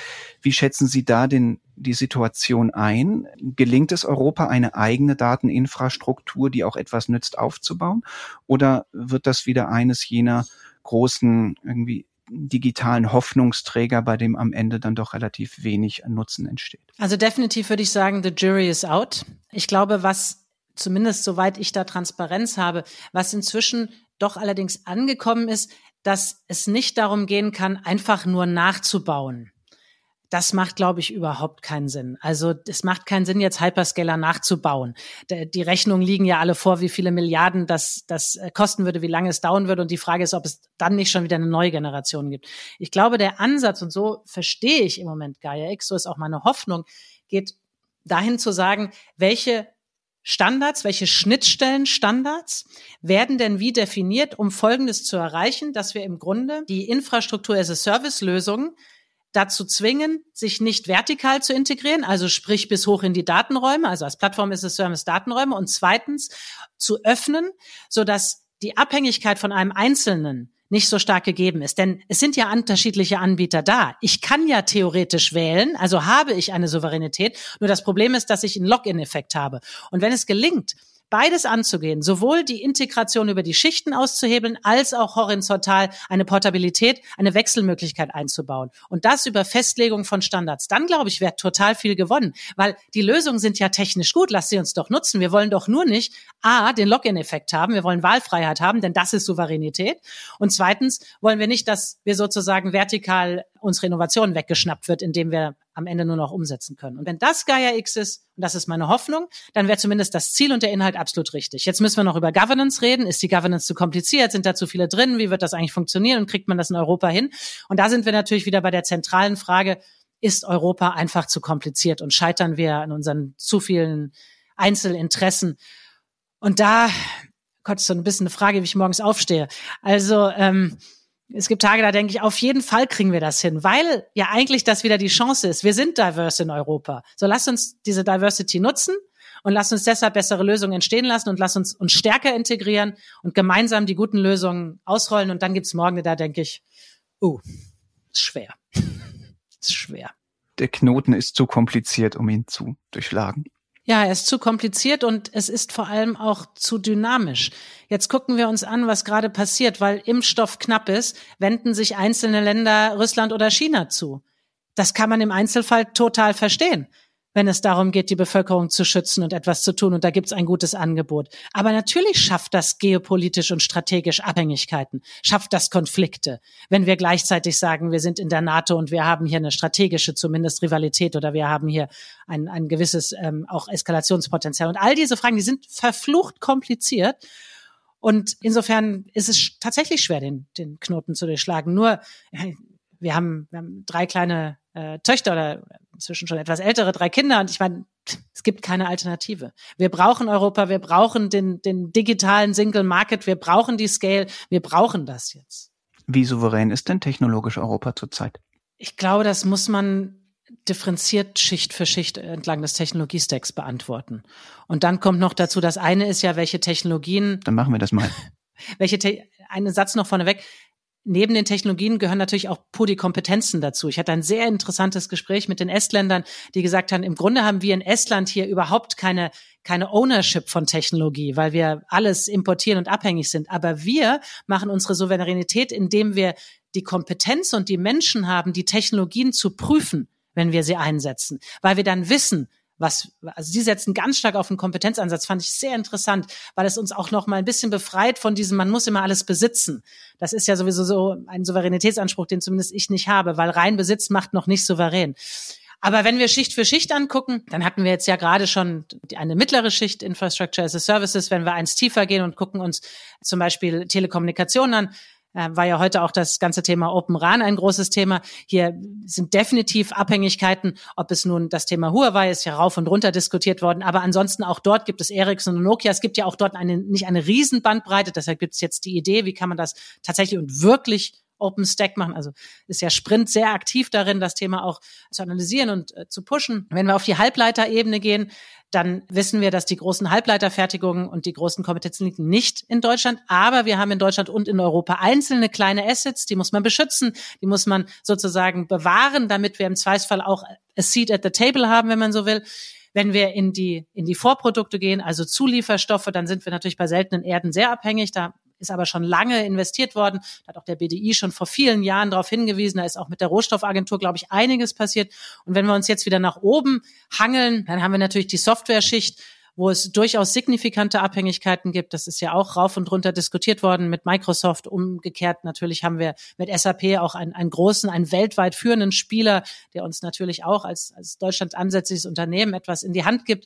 Wie schätzen Sie da den, die Situation ein? Gelingt es Europa, eine eigene Dateninfrastruktur, die auch etwas nützt, aufzubauen? Oder wird das wieder eines jener großen irgendwie digitalen Hoffnungsträger, bei dem am Ende dann doch relativ wenig Nutzen entsteht. Also definitiv würde ich sagen, the jury is out. Ich glaube, was zumindest soweit ich da Transparenz habe, was inzwischen doch allerdings angekommen ist, dass es nicht darum gehen kann, einfach nur nachzubauen das macht, glaube ich, überhaupt keinen Sinn. Also es macht keinen Sinn, jetzt Hyperscaler nachzubauen. Die Rechnungen liegen ja alle vor, wie viele Milliarden das, das äh, kosten würde, wie lange es dauern würde. Und die Frage ist, ob es dann nicht schon wieder eine neue Generation gibt. Ich glaube, der Ansatz, und so verstehe ich im Moment Gaia X, so ist auch meine Hoffnung, geht dahin zu sagen, welche Standards, welche Schnittstellenstandards werden denn wie definiert, um Folgendes zu erreichen, dass wir im Grunde die Infrastruktur as a Service Lösungen dazu zwingen, sich nicht vertikal zu integrieren, also sprich bis hoch in die Datenräume, also als Plattform ist es Service Datenräume und zweitens zu öffnen, so dass die Abhängigkeit von einem Einzelnen nicht so stark gegeben ist. Denn es sind ja unterschiedliche Anbieter da. Ich kann ja theoretisch wählen, also habe ich eine Souveränität. Nur das Problem ist, dass ich einen Login-Effekt habe. Und wenn es gelingt, beides anzugehen, sowohl die Integration über die Schichten auszuhebeln, als auch horizontal eine Portabilität, eine Wechselmöglichkeit einzubauen. Und das über Festlegung von Standards. Dann, glaube ich, wird total viel gewonnen, weil die Lösungen sind ja technisch gut. Lass sie uns doch nutzen. Wir wollen doch nur nicht A, den Login-Effekt haben. Wir wollen Wahlfreiheit haben, denn das ist Souveränität. Und zweitens wollen wir nicht, dass wir sozusagen vertikal unsere Innovation weggeschnappt wird, indem wir am Ende nur noch umsetzen können. Und wenn das Gaia X ist, und das ist meine Hoffnung, dann wäre zumindest das Ziel und der Inhalt absolut richtig. Jetzt müssen wir noch über Governance reden. Ist die Governance zu kompliziert? Sind da zu viele drin? Wie wird das eigentlich funktionieren? Und kriegt man das in Europa hin? Und da sind wir natürlich wieder bei der zentralen Frage, ist Europa einfach zu kompliziert und scheitern wir an unseren zu vielen Einzelinteressen? Und da, Gott, so ein bisschen eine Frage, wie ich morgens aufstehe. Also, ähm, es gibt Tage, da denke ich, auf jeden Fall kriegen wir das hin, weil ja eigentlich das wieder die Chance ist. Wir sind diverse in Europa. So lass uns diese Diversity nutzen und lass uns deshalb bessere Lösungen entstehen lassen und lass uns uns stärker integrieren und gemeinsam die guten Lösungen ausrollen. Und dann gibt's morgen, da denke ich, uh, ist schwer. ist schwer. Der Knoten ist zu kompliziert, um ihn zu durchschlagen. Ja, er ist zu kompliziert und es ist vor allem auch zu dynamisch. Jetzt gucken wir uns an, was gerade passiert, weil Impfstoff knapp ist, wenden sich einzelne Länder Russland oder China zu. Das kann man im Einzelfall total verstehen wenn es darum geht, die Bevölkerung zu schützen und etwas zu tun. Und da gibt es ein gutes Angebot. Aber natürlich schafft das geopolitisch und strategisch Abhängigkeiten, schafft das Konflikte. Wenn wir gleichzeitig sagen, wir sind in der NATO und wir haben hier eine strategische zumindest Rivalität oder wir haben hier ein, ein gewisses ähm, auch Eskalationspotenzial. Und all diese Fragen, die sind verflucht kompliziert. Und insofern ist es tatsächlich schwer, den, den Knoten zu durchschlagen. Nur, wir haben, wir haben drei kleine äh, Töchter oder inzwischen schon etwas ältere, drei Kinder. Und ich meine, es gibt keine Alternative. Wir brauchen Europa, wir brauchen den, den digitalen Single Market, wir brauchen die Scale, wir brauchen das jetzt. Wie souverän ist denn technologisch Europa zurzeit? Ich glaube, das muss man differenziert Schicht für Schicht entlang des Technologiestacks beantworten. Und dann kommt noch dazu, das eine ist ja, welche Technologien. Dann machen wir das mal. welche, Te einen Satz noch vorneweg neben den Technologien gehören natürlich auch die Kompetenzen dazu. Ich hatte ein sehr interessantes Gespräch mit den Estländern, die gesagt haben, im Grunde haben wir in Estland hier überhaupt keine, keine Ownership von Technologie, weil wir alles importieren und abhängig sind. Aber wir machen unsere Souveränität, indem wir die Kompetenz und die Menschen haben, die Technologien zu prüfen, wenn wir sie einsetzen, weil wir dann wissen, was, also sie setzen ganz stark auf den Kompetenzansatz, fand ich sehr interessant, weil es uns auch noch mal ein bisschen befreit von diesem, man muss immer alles besitzen. Das ist ja sowieso so ein Souveränitätsanspruch, den zumindest ich nicht habe, weil rein Besitz macht noch nicht souverän. Aber wenn wir Schicht für Schicht angucken, dann hatten wir jetzt ja gerade schon eine mittlere Schicht Infrastructure as a Services. Wenn wir eins tiefer gehen und gucken uns zum Beispiel Telekommunikation an, äh, war ja heute auch das ganze Thema Open RAN ein großes Thema. Hier sind definitiv Abhängigkeiten, ob es nun das Thema Huawei ist, ja rauf und runter diskutiert worden, aber ansonsten auch dort gibt es Ericsson und Nokia. Es gibt ja auch dort eine, nicht eine Riesenbandbreite, deshalb gibt es jetzt die Idee, wie kann man das tatsächlich und wirklich OpenStack machen. Also ist ja Sprint sehr aktiv darin, das Thema auch zu analysieren und äh, zu pushen. Wenn wir auf die Halbleiterebene gehen, dann wissen wir, dass die großen Halbleiterfertigungen und die großen Kompetenzen liegen nicht in Deutschland. Aber wir haben in Deutschland und in Europa einzelne kleine Assets, die muss man beschützen, die muss man sozusagen bewahren, damit wir im Zweifelsfall auch a seat at the table haben, wenn man so will. Wenn wir in die, in die Vorprodukte gehen, also Zulieferstoffe, dann sind wir natürlich bei seltenen Erden sehr abhängig. Da ist aber schon lange investiert worden. Da hat auch der BDI schon vor vielen Jahren darauf hingewiesen. Da ist auch mit der Rohstoffagentur, glaube ich, einiges passiert. Und wenn wir uns jetzt wieder nach oben hangeln, dann haben wir natürlich die Software-Schicht wo es durchaus signifikante Abhängigkeiten gibt. Das ist ja auch rauf und runter diskutiert worden mit Microsoft. Umgekehrt natürlich haben wir mit SAP auch einen, einen großen, einen weltweit führenden Spieler, der uns natürlich auch als, als Deutschland ansässiges Unternehmen etwas in die Hand gibt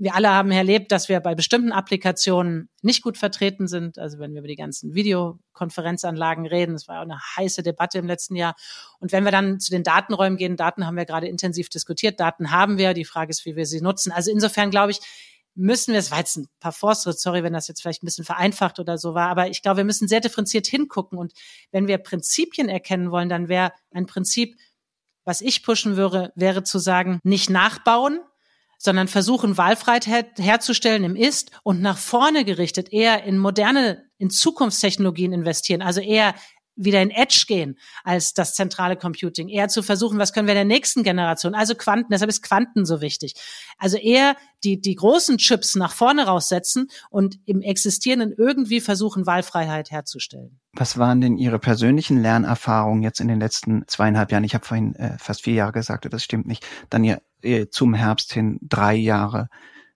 wir alle haben erlebt, dass wir bei bestimmten Applikationen nicht gut vertreten sind. Also wenn wir über die ganzen Videokonferenzanlagen reden, das war ja eine heiße Debatte im letzten Jahr. Und wenn wir dann zu den Datenräumen gehen, Daten haben wir gerade intensiv diskutiert, Daten haben wir, die Frage ist, wie wir sie nutzen. Also insofern glaube ich, müssen wir, es war jetzt ein paar Fortschritte, sorry, wenn das jetzt vielleicht ein bisschen vereinfacht oder so war, aber ich glaube, wir müssen sehr differenziert hingucken. Und wenn wir Prinzipien erkennen wollen, dann wäre ein Prinzip, was ich pushen würde, wäre zu sagen, nicht nachbauen, sondern versuchen, Wahlfreiheit her herzustellen im Ist und nach vorne gerichtet eher in moderne, in Zukunftstechnologien investieren, also eher wieder in Edge gehen als das zentrale Computing. Eher zu versuchen, was können wir der nächsten Generation, also Quanten, deshalb ist Quanten so wichtig. Also eher die, die großen Chips nach vorne raussetzen und im Existierenden irgendwie versuchen, Wahlfreiheit herzustellen. Was waren denn Ihre persönlichen Lernerfahrungen jetzt in den letzten zweieinhalb Jahren? Ich habe vorhin äh, fast vier Jahre gesagt, das stimmt nicht. Dann Ihr äh, zum Herbst hin drei Jahre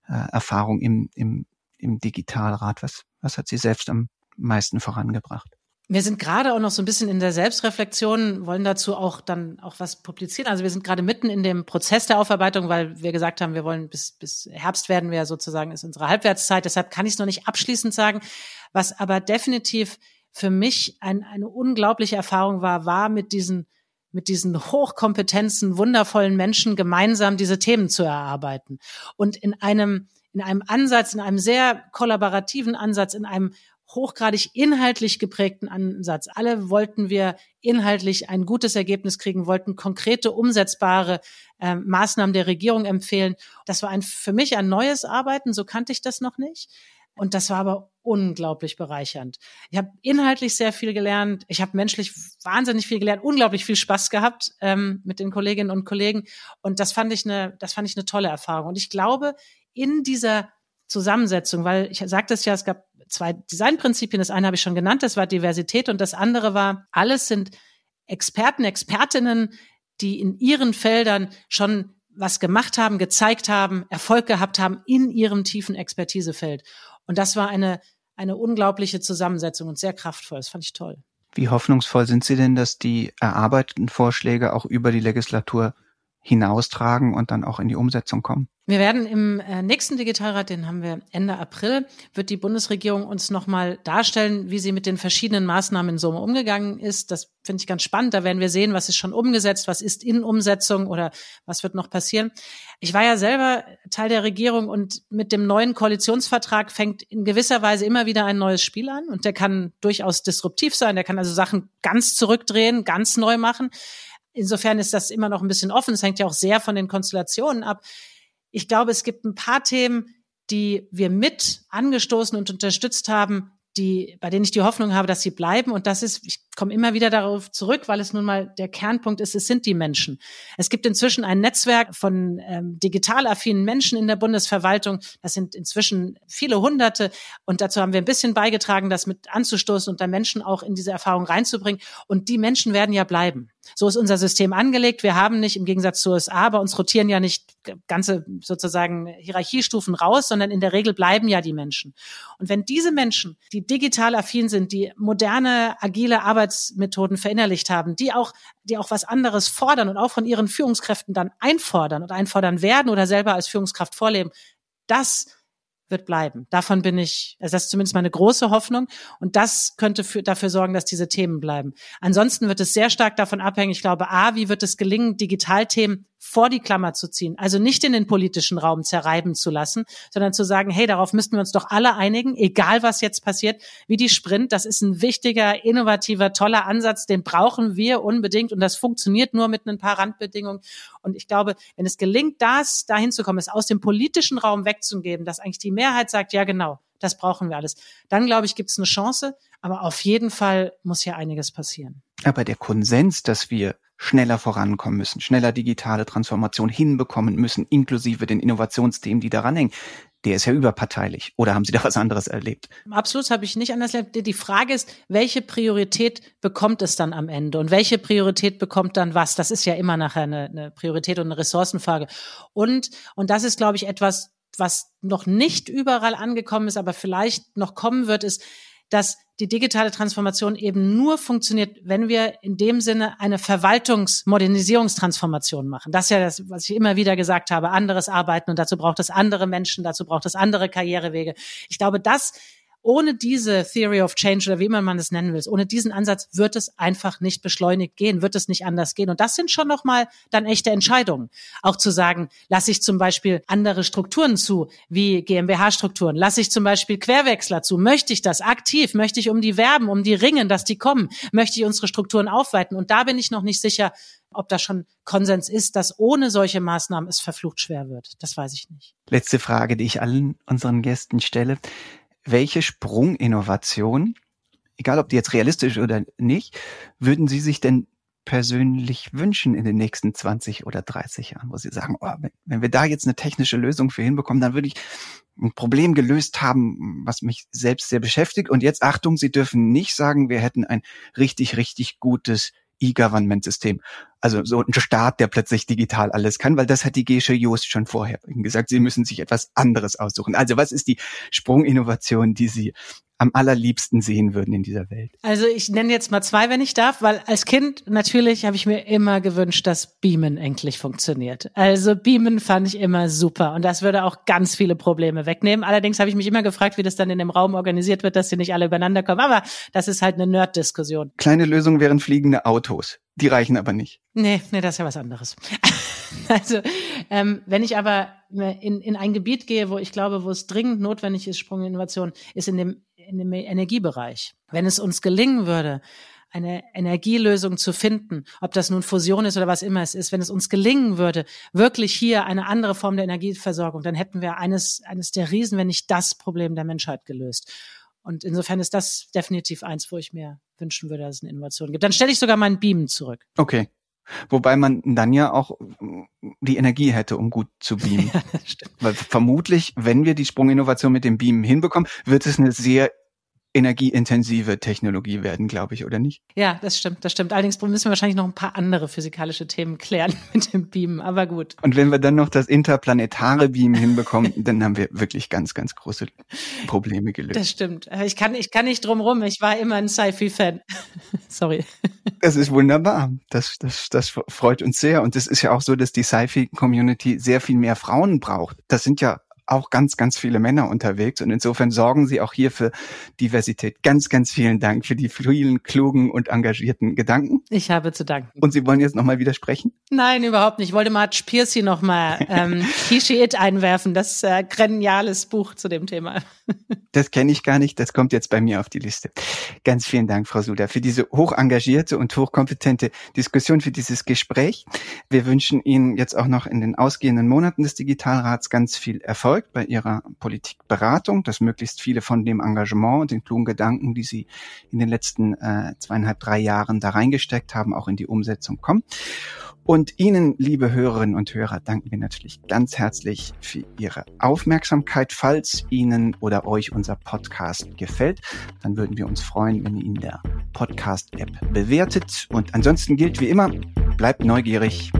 äh, Erfahrung im, im, im Digitalrat. Was, was hat Sie selbst am meisten vorangebracht? Wir sind gerade auch noch so ein bisschen in der Selbstreflexion, wollen dazu auch dann auch was publizieren. Also wir sind gerade mitten in dem Prozess der Aufarbeitung, weil wir gesagt haben, wir wollen bis, bis Herbst werden wir sozusagen, ist unsere Halbwertszeit. Deshalb kann ich es noch nicht abschließend sagen. Was aber definitiv für mich ein, eine unglaubliche Erfahrung war, war mit diesen mit diesen hochkompetenzen, wundervollen Menschen gemeinsam diese Themen zu erarbeiten. Und in einem, in einem Ansatz, in einem sehr kollaborativen Ansatz, in einem hochgradig inhaltlich geprägten Ansatz. Alle wollten wir inhaltlich ein gutes Ergebnis kriegen, wollten konkrete, umsetzbare äh, Maßnahmen der Regierung empfehlen. Das war ein, für mich ein neues Arbeiten, so kannte ich das noch nicht. Und das war aber unglaublich bereichernd. Ich habe inhaltlich sehr viel gelernt. Ich habe menschlich wahnsinnig viel gelernt, unglaublich viel Spaß gehabt ähm, mit den Kolleginnen und Kollegen. Und das fand ich eine, das fand ich eine tolle Erfahrung. Und ich glaube, in dieser Zusammensetzung, weil ich sagte es ja, es gab zwei Designprinzipien. Das eine habe ich schon genannt, das war Diversität und das andere war, alles sind Experten, Expertinnen, die in ihren Feldern schon was gemacht haben, gezeigt haben, Erfolg gehabt haben in ihrem tiefen Expertisefeld. Und das war eine, eine unglaubliche Zusammensetzung und sehr kraftvoll. Das fand ich toll. Wie hoffnungsvoll sind Sie denn, dass die erarbeiteten Vorschläge auch über die Legislatur hinaustragen und dann auch in die Umsetzung kommen? Wir werden im äh, nächsten Digitalrat, den haben wir Ende April, wird die Bundesregierung uns nochmal darstellen, wie sie mit den verschiedenen Maßnahmen in Summe umgegangen ist. Das finde ich ganz spannend. Da werden wir sehen, was ist schon umgesetzt, was ist in Umsetzung oder was wird noch passieren. Ich war ja selber Teil der Regierung und mit dem neuen Koalitionsvertrag fängt in gewisser Weise immer wieder ein neues Spiel an und der kann durchaus disruptiv sein. Der kann also Sachen ganz zurückdrehen, ganz neu machen. Insofern ist das immer noch ein bisschen offen. Es hängt ja auch sehr von den Konstellationen ab. Ich glaube, es gibt ein paar Themen, die wir mit angestoßen und unterstützt haben, die, bei denen ich die Hoffnung habe, dass sie bleiben. Und das ist, ich komme immer wieder darauf zurück, weil es nun mal der Kernpunkt ist, es sind die Menschen. Es gibt inzwischen ein Netzwerk von ähm, digital affinen Menschen in der Bundesverwaltung. Das sind inzwischen viele Hunderte. Und dazu haben wir ein bisschen beigetragen, das mit anzustoßen und da Menschen auch in diese Erfahrung reinzubringen. Und die Menschen werden ja bleiben. So ist unser System angelegt. Wir haben nicht, im Gegensatz zu USA, bei uns rotieren ja nicht ganze sozusagen Hierarchiestufen raus, sondern in der Regel bleiben ja die Menschen. Und wenn diese Menschen, die digital affin sind, die moderne, agile Arbeitsmethoden verinnerlicht haben, die auch, die auch was anderes fordern und auch von ihren Führungskräften dann einfordern und einfordern werden oder selber als Führungskraft vorleben, das wird bleiben. Davon bin ich, also das ist zumindest meine große Hoffnung. Und das könnte für, dafür sorgen, dass diese Themen bleiben. Ansonsten wird es sehr stark davon abhängen, ich glaube, A, wie wird es gelingen, Digitalthemen vor die Klammer zu ziehen, also nicht in den politischen Raum zerreiben zu lassen, sondern zu sagen, hey, darauf müssten wir uns doch alle einigen, egal was jetzt passiert, wie die Sprint, das ist ein wichtiger, innovativer, toller Ansatz, den brauchen wir unbedingt und das funktioniert nur mit ein paar Randbedingungen. Und ich glaube, wenn es gelingt, das dahin zu kommen, es aus dem politischen Raum wegzugeben, dass eigentlich die Mehrheit sagt, ja genau, das brauchen wir alles, dann glaube ich, gibt es eine Chance, aber auf jeden Fall muss hier einiges passieren. Aber der Konsens, dass wir schneller vorankommen müssen, schneller digitale Transformation hinbekommen müssen, inklusive den Innovationsthemen, die daran hängen. Der ist ja überparteilich. Oder haben Sie da was anderes erlebt? Absolut habe ich nicht anders erlebt. Die Frage ist, welche Priorität bekommt es dann am Ende? Und welche Priorität bekommt dann was? Das ist ja immer nachher eine, eine Priorität und eine Ressourcenfrage. Und, und das ist, glaube ich, etwas, was noch nicht überall angekommen ist, aber vielleicht noch kommen wird, ist, dass die digitale Transformation eben nur funktioniert, wenn wir in dem Sinne eine Verwaltungsmodernisierungstransformation machen. Das ist ja das, was ich immer wieder gesagt habe, anderes Arbeiten und dazu braucht es andere Menschen, dazu braucht es andere Karrierewege. Ich glaube, das ohne diese Theory of Change oder wie immer man es nennen will, ohne diesen Ansatz wird es einfach nicht beschleunigt gehen, wird es nicht anders gehen. Und das sind schon nochmal dann echte Entscheidungen. Auch zu sagen, lasse ich zum Beispiel andere Strukturen zu, wie GmbH-Strukturen, lasse ich zum Beispiel Querwechsler zu, möchte ich das aktiv, möchte ich um die werben, um die ringen, dass die kommen, möchte ich unsere Strukturen aufweiten. Und da bin ich noch nicht sicher, ob da schon Konsens ist, dass ohne solche Maßnahmen es verflucht schwer wird. Das weiß ich nicht. Letzte Frage, die ich allen unseren Gästen stelle welche Sprunginnovation, egal ob die jetzt realistisch oder nicht, würden Sie sich denn persönlich wünschen in den nächsten 20 oder 30 Jahren, wo Sie sagen, oh, wenn wir da jetzt eine technische Lösung für hinbekommen, dann würde ich ein Problem gelöst haben, was mich selbst sehr beschäftigt. Und jetzt Achtung, Sie dürfen nicht sagen, wir hätten ein richtig, richtig gutes E-Government-System. Also so ein Staat, der plötzlich digital alles kann, weil das hat die Gesche Joost schon vorher gesagt. Sie müssen sich etwas anderes aussuchen. Also was ist die Sprunginnovation, die Sie am allerliebsten sehen würden in dieser Welt? Also ich nenne jetzt mal zwei, wenn ich darf, weil als Kind natürlich habe ich mir immer gewünscht, dass Beamen endlich funktioniert. Also Beamen fand ich immer super und das würde auch ganz viele Probleme wegnehmen. Allerdings habe ich mich immer gefragt, wie das dann in dem Raum organisiert wird, dass sie nicht alle übereinander kommen. Aber das ist halt eine Nerd-Diskussion. Kleine Lösung wären fliegende Autos. Die reichen aber nicht. Nee, nee, das ist ja was anderes. also, ähm, wenn ich aber in, in ein Gebiet gehe, wo ich glaube, wo es dringend notwendig ist, Sprunginnovation, ist in dem in dem Energiebereich. Wenn es uns gelingen würde, eine Energielösung zu finden, ob das nun Fusion ist oder was immer es ist, wenn es uns gelingen würde, wirklich hier eine andere Form der Energieversorgung, dann hätten wir eines, eines der Riesen, wenn nicht das Problem der Menschheit gelöst. Und insofern ist das definitiv eins, wo ich mir wünschen würde, dass es eine Innovation gibt. Dann stelle ich sogar meinen Beamen zurück. Okay. Wobei man dann ja auch die Energie hätte, um gut zu beamen. Ja, Weil vermutlich, wenn wir die Sprunginnovation mit dem Beamen hinbekommen, wird es eine sehr energieintensive Technologie werden, glaube ich, oder nicht? Ja, das stimmt, das stimmt. Allerdings müssen wir wahrscheinlich noch ein paar andere physikalische Themen klären mit dem Beam, aber gut. Und wenn wir dann noch das interplanetare Beam hinbekommen, dann haben wir wirklich ganz, ganz große Probleme gelöst. Das stimmt. Ich kann, ich kann nicht drum rum. Ich war immer ein Sci-Fi-Fan. Sorry. Das ist wunderbar. Das, das, das freut uns sehr. Und es ist ja auch so, dass die Sci-Fi-Community sehr viel mehr Frauen braucht. Das sind ja auch ganz, ganz viele Männer unterwegs und insofern sorgen sie auch hier für Diversität. Ganz, ganz vielen Dank für die vielen klugen und engagierten Gedanken. Ich habe zu danken. Und Sie wollen jetzt nochmal widersprechen? Nein, überhaupt nicht. Ich wollte Marge Piercy nochmal ähm, Kishi It einwerfen, das äh, geniales Buch zu dem Thema. das kenne ich gar nicht, das kommt jetzt bei mir auf die Liste. Ganz vielen Dank, Frau Suda, für diese hoch engagierte und hochkompetente Diskussion, für dieses Gespräch. Wir wünschen Ihnen jetzt auch noch in den ausgehenden Monaten des Digitalrats ganz viel Erfolg überzeugt bei ihrer Politikberatung, dass möglichst viele von dem Engagement und den klugen Gedanken, die sie in den letzten äh, zweieinhalb, drei Jahren da reingesteckt haben, auch in die Umsetzung kommen. Und Ihnen, liebe Hörerinnen und Hörer, danken wir natürlich ganz herzlich für Ihre Aufmerksamkeit. Falls Ihnen oder euch unser Podcast gefällt, dann würden wir uns freuen, wenn ihr ihn in der Podcast-App bewertet. Und ansonsten gilt wie immer, bleibt neugierig,